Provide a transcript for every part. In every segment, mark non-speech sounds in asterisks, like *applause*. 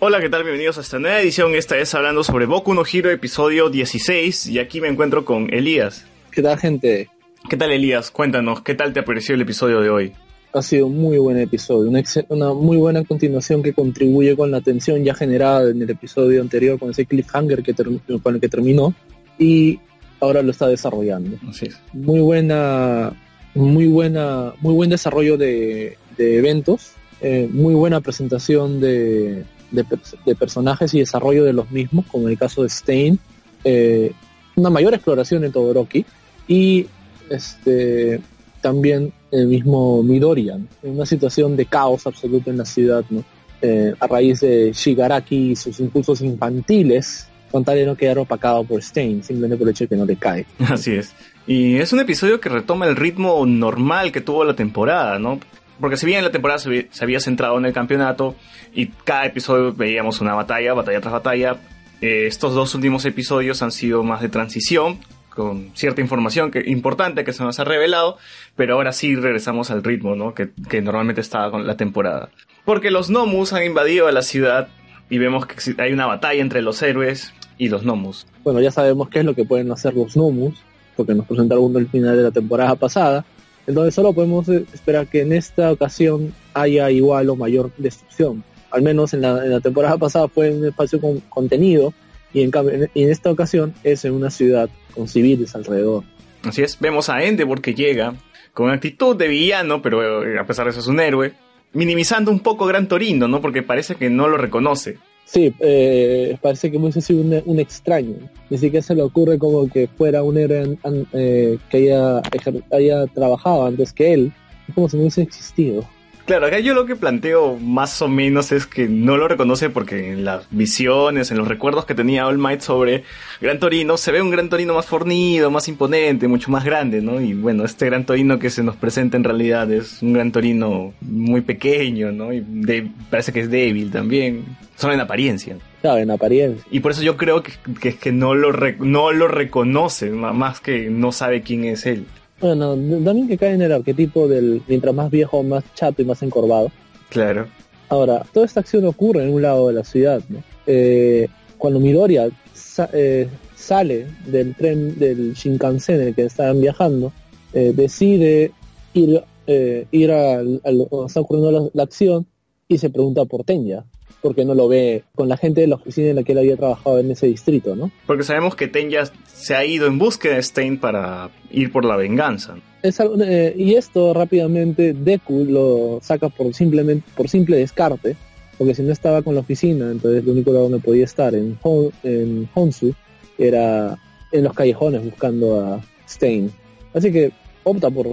Hola, ¿qué tal? Bienvenidos a esta nueva edición. Esta vez hablando sobre Boku no Hero, episodio 16. Y aquí me encuentro con Elías. ¿Qué tal, gente? ¿Qué tal, Elías? Cuéntanos, ¿qué tal te pareció el episodio de hoy? Ha sido un muy buen episodio, una, una, muy buena continuación que contribuye con la tensión ya generada en el episodio anterior, con ese cliffhanger que con el que terminó, y ahora lo está desarrollando. Así es. Muy buena, muy buena, muy buen desarrollo de, de eventos, eh, muy buena presentación de, de, personajes y desarrollo de los mismos, como en el caso de Stain, eh, una mayor exploración en Todoroki y este también el mismo Midoriya, en una situación de caos absoluto en la ciudad, ¿no? Eh, a raíz de Shigaraki y sus impulsos infantiles, con tal de no quedar opacado por Stain, simplemente por el hecho de que no le cae. *laughs* Así es. Y es un episodio que retoma el ritmo normal que tuvo la temporada, ¿no? Porque si bien la temporada se había centrado en el campeonato y cada episodio veíamos una batalla, batalla tras batalla, eh, estos dos últimos episodios han sido más de transición, con cierta información que, importante que se nos ha revelado, pero ahora sí regresamos al ritmo ¿no? que, que normalmente estaba con la temporada. Porque los Nomus han invadido a la ciudad y vemos que hay una batalla entre los héroes y los Nomus. Bueno, ya sabemos qué es lo que pueden hacer los Nomus, porque nos presentaron el final de la temporada pasada. Entonces solo podemos esperar que en esta ocasión haya igual o mayor destrucción. Al menos en la, en temporada pasada fue un espacio con contenido y en, en, en esta ocasión es en una ciudad con civiles alrededor. Así es, vemos a Endeavor que llega con actitud de villano, pero a pesar de eso es un héroe, minimizando un poco Gran Torino, ¿no? Porque parece que no lo reconoce. Sí, eh, parece que hubiese sido un, un, extraño. Ni siquiera se le ocurre como que fuera un héroe eh, que haya, haya trabajado antes que él. Es como si no hubiese existido. Claro, acá yo lo que planteo más o menos es que no lo reconoce porque en las visiones, en los recuerdos que tenía All Might sobre Gran Torino, se ve un Gran Torino más fornido, más imponente, mucho más grande, ¿no? Y bueno, este Gran Torino que se nos presenta en realidad es un Gran Torino muy pequeño, ¿no? Y de, parece que es débil también, solo en apariencia. Claro, en apariencia. Y por eso yo creo que, que, que no, lo no lo reconoce, más que no sabe quién es él. Bueno, también que cae en el arquetipo del mientras más viejo, más chato y más encorvado. Claro. Ahora, toda esta acción ocurre en un lado de la ciudad, ¿no? Eh, cuando Midoriya sa eh, sale del tren del Shinkansen en el que estaban viajando, eh, decide ir, ir a, a, a, está ocurriendo la, la, acción y se pregunta por Tenya porque no lo ve con la gente de la oficina en la que él había trabajado en ese distrito, ¿no? Porque sabemos que Ten ya se ha ido en búsqueda de Stein para ir por la venganza. Es, eh, y esto rápidamente Deku lo saca por simplemente por simple descarte, porque si no estaba con la oficina, entonces el único lugar donde podía estar en, Hon, en Honsu era en los callejones buscando a Stein. Así que opta por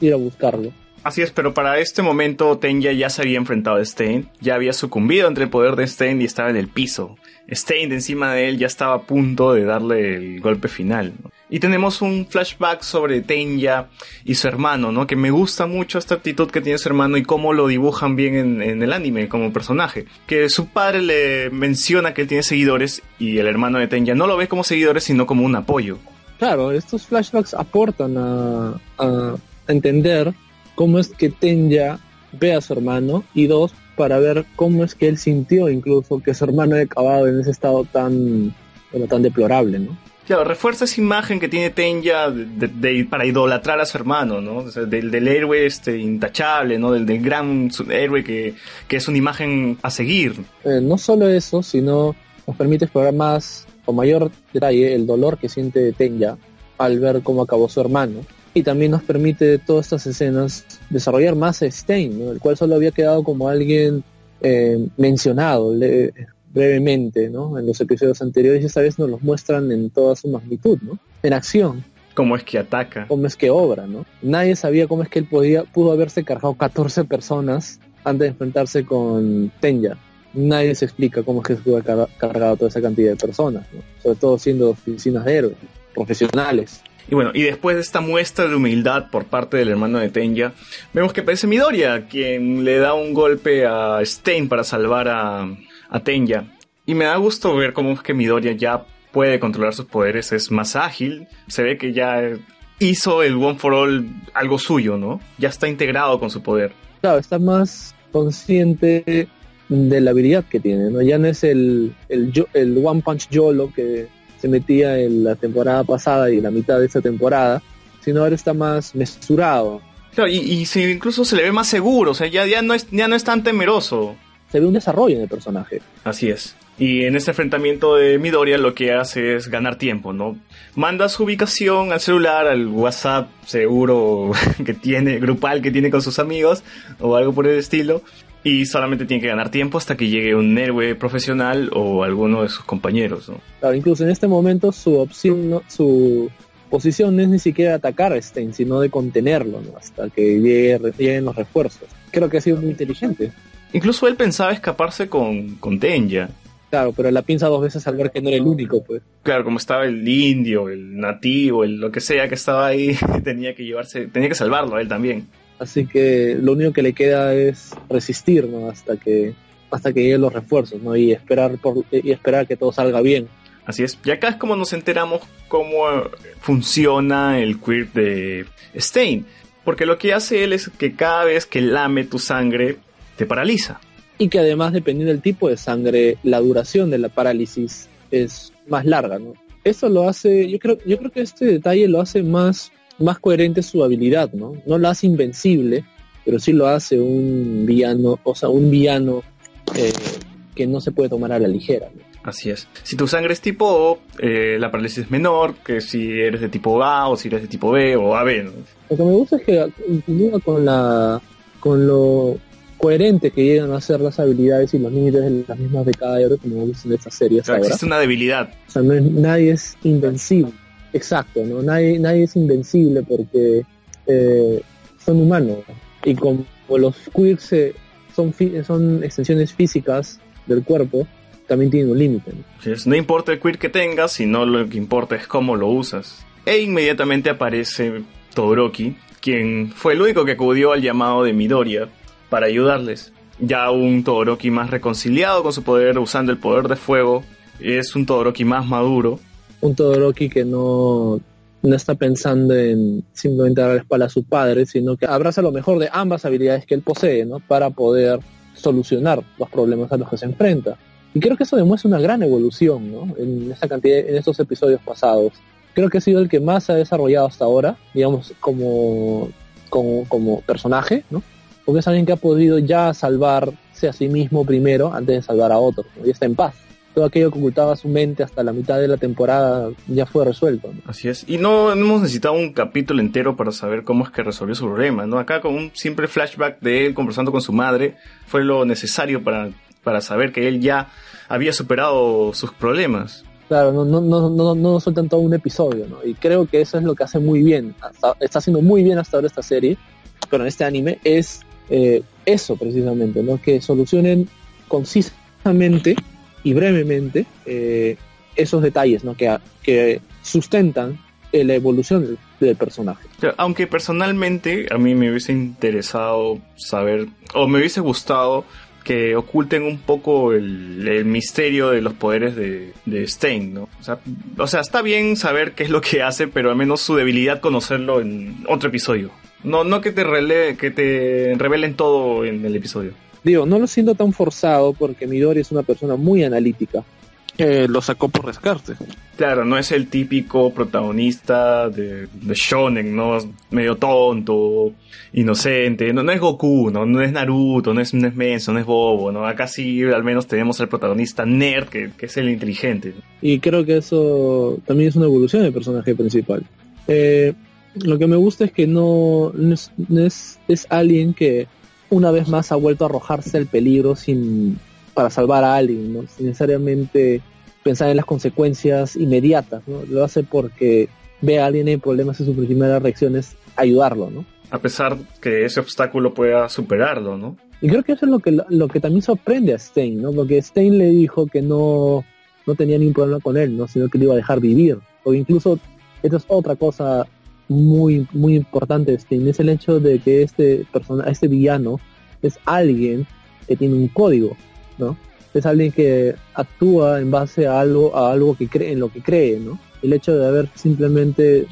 ir a buscarlo. Así es, pero para este momento Tenya ya se había enfrentado a Stein, ya había sucumbido ante el poder de Stein y estaba en el piso. Stein encima de él ya estaba a punto de darle el golpe final. Y tenemos un flashback sobre Tenya y su hermano, ¿no? Que me gusta mucho esta actitud que tiene su hermano y cómo lo dibujan bien en, el anime como personaje. Que su padre le menciona que él tiene seguidores y el hermano de Tenya no lo ve como seguidores sino como un apoyo. Claro, estos flashbacks aportan a entender cómo es que Tenya ve a su hermano y dos, para ver cómo es que él sintió incluso que su hermano haya acabado en ese estado tan, bueno, tan deplorable, ¿no? Claro, refuerza esa imagen que tiene Tenya de, para idolatrar a su hermano, ¿no? O sea, del, del, héroe este intachable, ¿no? Del, del gran héroe que, que, es una imagen a seguir. Eh, no solo eso, sino nos permite explorar más con mayor detalle el dolor que siente Tenya al ver cómo acabó su hermano y también nos permite todas estas escenas desarrollar más a Stein, ¿no? el cual solo había quedado como alguien eh, mencionado, le, brevemente, ¿no? En los episodios anteriores y esta vez nos los muestran en toda su magnitud, ¿no? En acción. Cómo es que ataca. Cómo es que obra, ¿no? Nadie sabía cómo es que él podía, pudo haberse cargado 14 personas antes de enfrentarse con Tenya. Nadie se explica cómo es que se pudo haber cargado toda esa cantidad de personas, ¿no? Sobre todo siendo oficinas de héroes, profesionales. Y bueno, y después de esta muestra de humildad por parte del hermano de Tenya, vemos que aparece Midoriya, quien le da un golpe a Stein para salvar a, a Tenya. Y me da gusto ver cómo es que Midoriya ya puede controlar sus poderes, es más ágil, se ve que ya hizo el One for All algo suyo, ¿no? Ya está integrado con su poder. Claro, está más consciente de la habilidad que tiene, ¿no? Ya no es el, el, el One Punch Yolo que se metía en la temporada pasada y la mitad de esta temporada, sino ahora está más mesurado. Claro, y, y incluso se le ve más seguro, o sea, ya, ya, no es, ya no es tan temeroso. Se ve un desarrollo en el personaje. Así es. Y en este enfrentamiento de Midoriya lo que hace es ganar tiempo, ¿no? Manda su ubicación al celular, al WhatsApp seguro *laughs* que tiene, grupal que tiene con sus amigos, o algo por el estilo, y solamente tiene que ganar tiempo hasta que llegue un héroe profesional o alguno de sus compañeros. ¿no? Claro, incluso en este momento su opción, su posición no es ni siquiera atacar a Stein, sino de contenerlo ¿no? hasta que lleguen los refuerzos. Creo que ha sido muy inteligente. Incluso él pensaba escaparse con, con Tenya. Claro, pero la piensa dos veces al ver que no era el único, pues. Claro, como estaba el indio, el nativo, el lo que sea que estaba ahí, *laughs* tenía que llevarse, tenía que salvarlo a él también. Así que lo único que le queda es resistir, ¿no? Hasta que hasta que lleguen los refuerzos, ¿no? Y esperar por y esperar que todo salga bien. Así es. Y acá es como nos enteramos cómo funciona el queer de Stein. Porque lo que hace él es que cada vez que lame tu sangre, te paraliza. Y que además, dependiendo del tipo de sangre, la duración de la parálisis es más larga, ¿no? Eso lo hace, yo creo, yo creo que este detalle lo hace más más coherente su habilidad, ¿no? No lo hace invencible, pero sí lo hace un villano, o sea, un villano eh, que no se puede tomar a la ligera. Así es. Si tu sangre es tipo O, eh, la parálisis es menor que si eres de tipo A o si eres de tipo B o AB. Lo que me gusta es que continúa con la con lo coherente que llegan a ser las habilidades y los límites de las mismas de cada héroe como vemos en esta serie. existe una debilidad. O sea, nadie es invencible. Exacto, ¿no? Nadie, nadie es invencible porque eh, son humanos. Y como los queers son, son extensiones físicas del cuerpo, también tienen un límite. ¿no? importa el queer que tengas, sino lo que importa es cómo lo usas. E inmediatamente aparece Todoroki, quien fue el único que acudió al llamado de Midoriya para ayudarles. Ya un Todoroki más reconciliado con su poder usando el poder de fuego, es un Todoroki más maduro un Todoroki que no, no está pensando en simplemente dar la espalda a su padre, sino que abraza lo mejor de ambas habilidades que él posee, ¿no? Para poder solucionar los problemas a los que se enfrenta. Y creo que eso demuestra una gran evolución, ¿no? En esta cantidad, en estos episodios pasados. Creo que ha sido el que más se ha desarrollado hasta ahora, digamos, como, como, personaje, ¿no? Porque es alguien que ha podido ya salvarse a sí mismo primero antes de salvar a otros, y está en paz todo aquello que ocultaba su mente hasta la mitad de la temporada ya fue resuelto. Así es. Y no, hemos necesitado un capítulo entero para saber cómo es que resolvió su problema, ¿no? Acá con un simple flashback de él conversando con su madre fue lo necesario para, para saber que él ya había superado sus problemas. Claro, no, no, no, no, no sueltan todo un episodio, ¿no? Y creo que eso es lo que hace muy bien, está haciendo muy bien hasta ahora esta serie, pero en este anime, es eh, eso precisamente, ¿no? Que solucionen concisamente y brevemente eh, esos detalles ¿no? que, que sustentan la evolución del, personaje. Aunque personalmente a mí me hubiese interesado saber, o me hubiese gustado que oculten un poco el, misterio de los poderes de, de Stein, ¿no? O sea, o sea, está bien saber qué es lo que hace, pero al menos su debilidad conocerlo en otro episodio. No, no que te, rele, que te revelen todo en el episodio digo, no lo siento tan forzado porque Midori es una persona muy analítica. Eh, lo sacó por rescate. Claro, no es el típico protagonista de, de shonen, ¿no? Medio tonto, inocente. No, no es Goku, ¿no? No es Naruto, no es, no es Menso, no es Bobo, ¿no? Acá sí al menos tenemos al protagonista nerd, que, que es el inteligente. Y creo que eso también es una evolución del personaje principal. Eh, lo que me gusta es que no, es, es, es alguien que una vez más ha vuelto a arrojarse el peligro sin, para salvar a alguien, ¿no? Sin necesariamente pensar en las consecuencias inmediatas, ¿no? Lo hace porque ve a alguien en problemas y su primera reacción es ayudarlo, ¿no? A pesar que ese obstáculo pueda superarlo, ¿no? Y creo que eso es lo que, lo que también sorprende a Stein, ¿no? Porque Stein le dijo que no, no tenía ningún problema con él, ¿no? Sino que le iba a dejar vivir. O incluso, esto es otra cosa muy, muy importante de Stein, es el hecho de que este persona, este villano es alguien que tiene un código, ¿no? Es alguien que actúa en base a algo, a algo que cree, en lo que cree, ¿no? El hecho de haber simplemente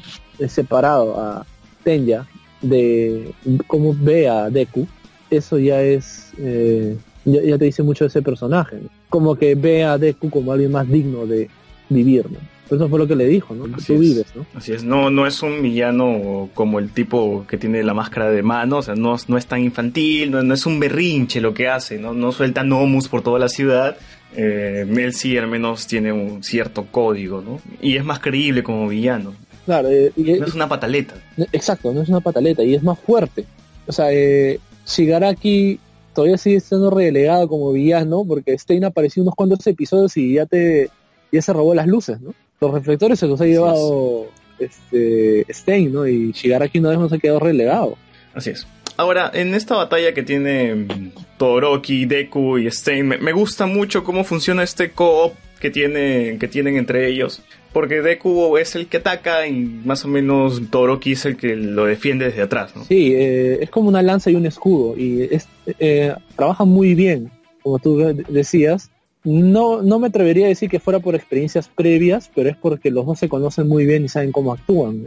separado a Tenya de cómo ve a Deku, eso ya es, eh, ya, te dice mucho ese personaje, como que ve a Deku como alguien más digno de vivir. Eso fue lo que le dijo, ¿no? Así Tú vives, ¿no? Así es, no, no es un villano como el tipo que tiene la máscara de mano, o sea, no, no es tan infantil, no, es un berrinche lo que hace, ¿no? No suelta gnomus por toda la ciudad. Eh, él sí al menos tiene un cierto código, ¿no? Y es más creíble como villano. Claro, eh, no es una pataleta. Exacto, no es una pataleta y es más fuerte. O sea, eh, Shigaraki todavía sigue siendo relegado como villano porque Stein apareció unos cuantos episodios y ya te ya se robó las luces, ¿no? Los reflectores se los ha llevado este, Stein, ¿no? Y Shigaraki una vez nos ha quedado relegado. Así es. Ahora, en esta batalla que tiene mm, Todoroki, Deku y Stein, me, gusta mucho cómo funciona este co-op que, tiene, que tienen entre ellos. Porque Deku es el que ataca y más o menos Todoroki es el que lo defiende desde atrás, ¿no? Sí, eh, es como una lanza y un escudo. Y es, eh, trabajan muy bien, como tú decías. No, no me atrevería a decir que fuera por experiencias previas, pero es porque los dos se conocen muy bien y saben cómo actúan.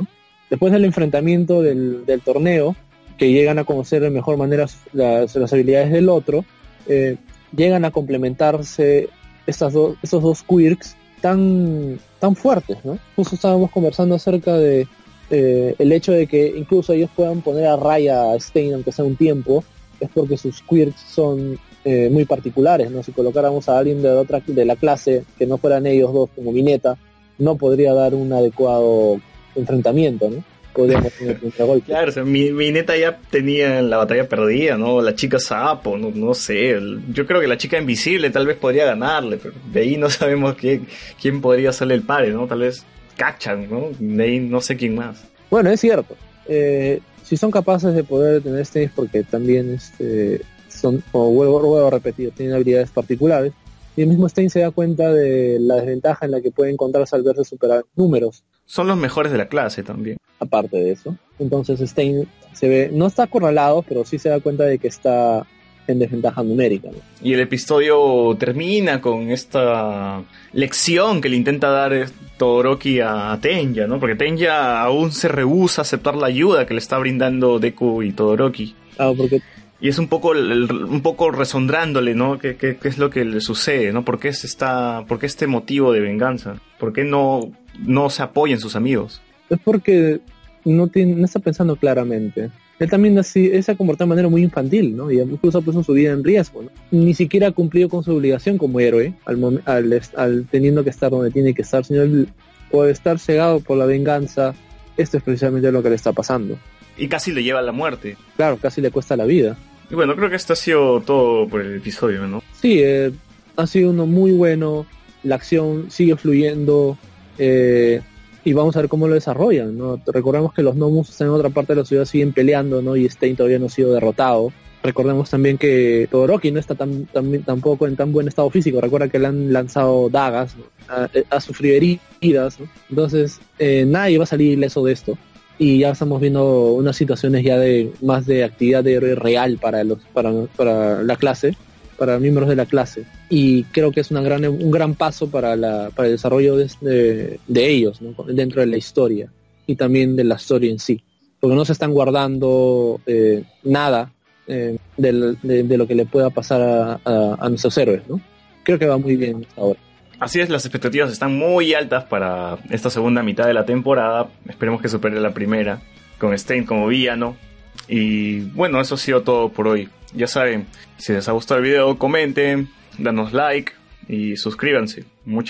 Después del enfrentamiento del, torneo, que llegan a conocer de mejor manera las, habilidades del otro, eh, llegan a complementarse estas esos dos quirks tan, tan fuertes. ¿no? Justo estábamos conversando acerca de eh, el hecho de que incluso ellos puedan poner a raya a Stein, aunque sea un tiempo, es porque sus quirks son eh, muy particulares, ¿no? Si colocáramos a alguien de otra de la clase que no fueran ellos dos como Mineta, no podría dar un adecuado enfrentamiento, ¿no? Podríamos *laughs* tener un Claro, o sea, Mineta ya tenía la batalla perdida, ¿no? La chica sapo, no, no sé. Yo creo que la chica invisible tal vez podría ganarle, pero de ahí no *laughs* sabemos quién, quién podría hacerle el pare, ¿no? Tal vez Cachan, ¿no? De ahí no sé quién más. Bueno, es cierto. Eh, si son capaces de poder tener este porque también este, son, como vuelvo, a repetir, tienen habilidades particulares. Y el mismo Stein se da cuenta de la desventaja en la que puede encontrarse al verse superar números. Son los mejores de la clase también. Aparte de eso. Entonces Stein se ve, no está acorralado, pero sí se da cuenta de que está en desventaja numérica. Y el episodio termina con esta lección que le intenta dar Todoroki a Tenya, ¿no? Porque Tenya aún se rehúsa a aceptar la ayuda que le está brindando Deku y Todoroki. Ah, porque y es un poco un poco resondrándole, ¿no? ¿Qué, ¿Qué, es lo que le sucede, ¿no? ¿Por qué, es esta, ¿Por qué este motivo de venganza? ¿Por qué no, no se apoya en sus amigos? Es porque no, tiene, no está pensando claramente. Él también así, se ha comportado de manera muy infantil, ¿no? Y incluso puso su vida en riesgo, ¿no? Ni siquiera ha cumplido con su obligación como héroe, al, al, al teniendo que estar donde tiene que estar, sino por estar cegado por la venganza, esto es precisamente lo que le está pasando. Y casi le lleva a la muerte. Claro, casi le cuesta la vida. Y bueno, creo que esto ha sido todo por el episodio, ¿no? Sí, eh, ha sido uno muy bueno, la acción sigue fluyendo eh, y vamos a ver cómo lo desarrollan, ¿no? Recordemos que los Nomus están en otra parte de la ciudad, siguen peleando, ¿no? Y Stein todavía no ha sido derrotado. Recordemos también que Todoroki no está tan, tampoco en tan buen estado físico. Recuerda que le han lanzado dagas, ha, sufrido heridas. ¿no? Entonces, eh, nadie va a salir ileso de esto y ya estamos viendo unas situaciones ya de más de actividad real para los para, para la clase para miembros de la clase. Y creo que es una gran un gran paso para la para el desarrollo de, de, ellos dentro de la historia y también de la historia en sí. Porque no se están guardando eh, nada eh, de, lo que le pueda pasar a, a, a nuestros héroes no creo que va muy bien ahora Así es, las expectativas están muy altas para esta segunda mitad de la temporada. Esperemos que supere la primera, con Stein como villano. Y bueno, eso ha sido todo por hoy. Ya saben, si les ha gustado el video, comenten, danos like y suscríbanse. Muchas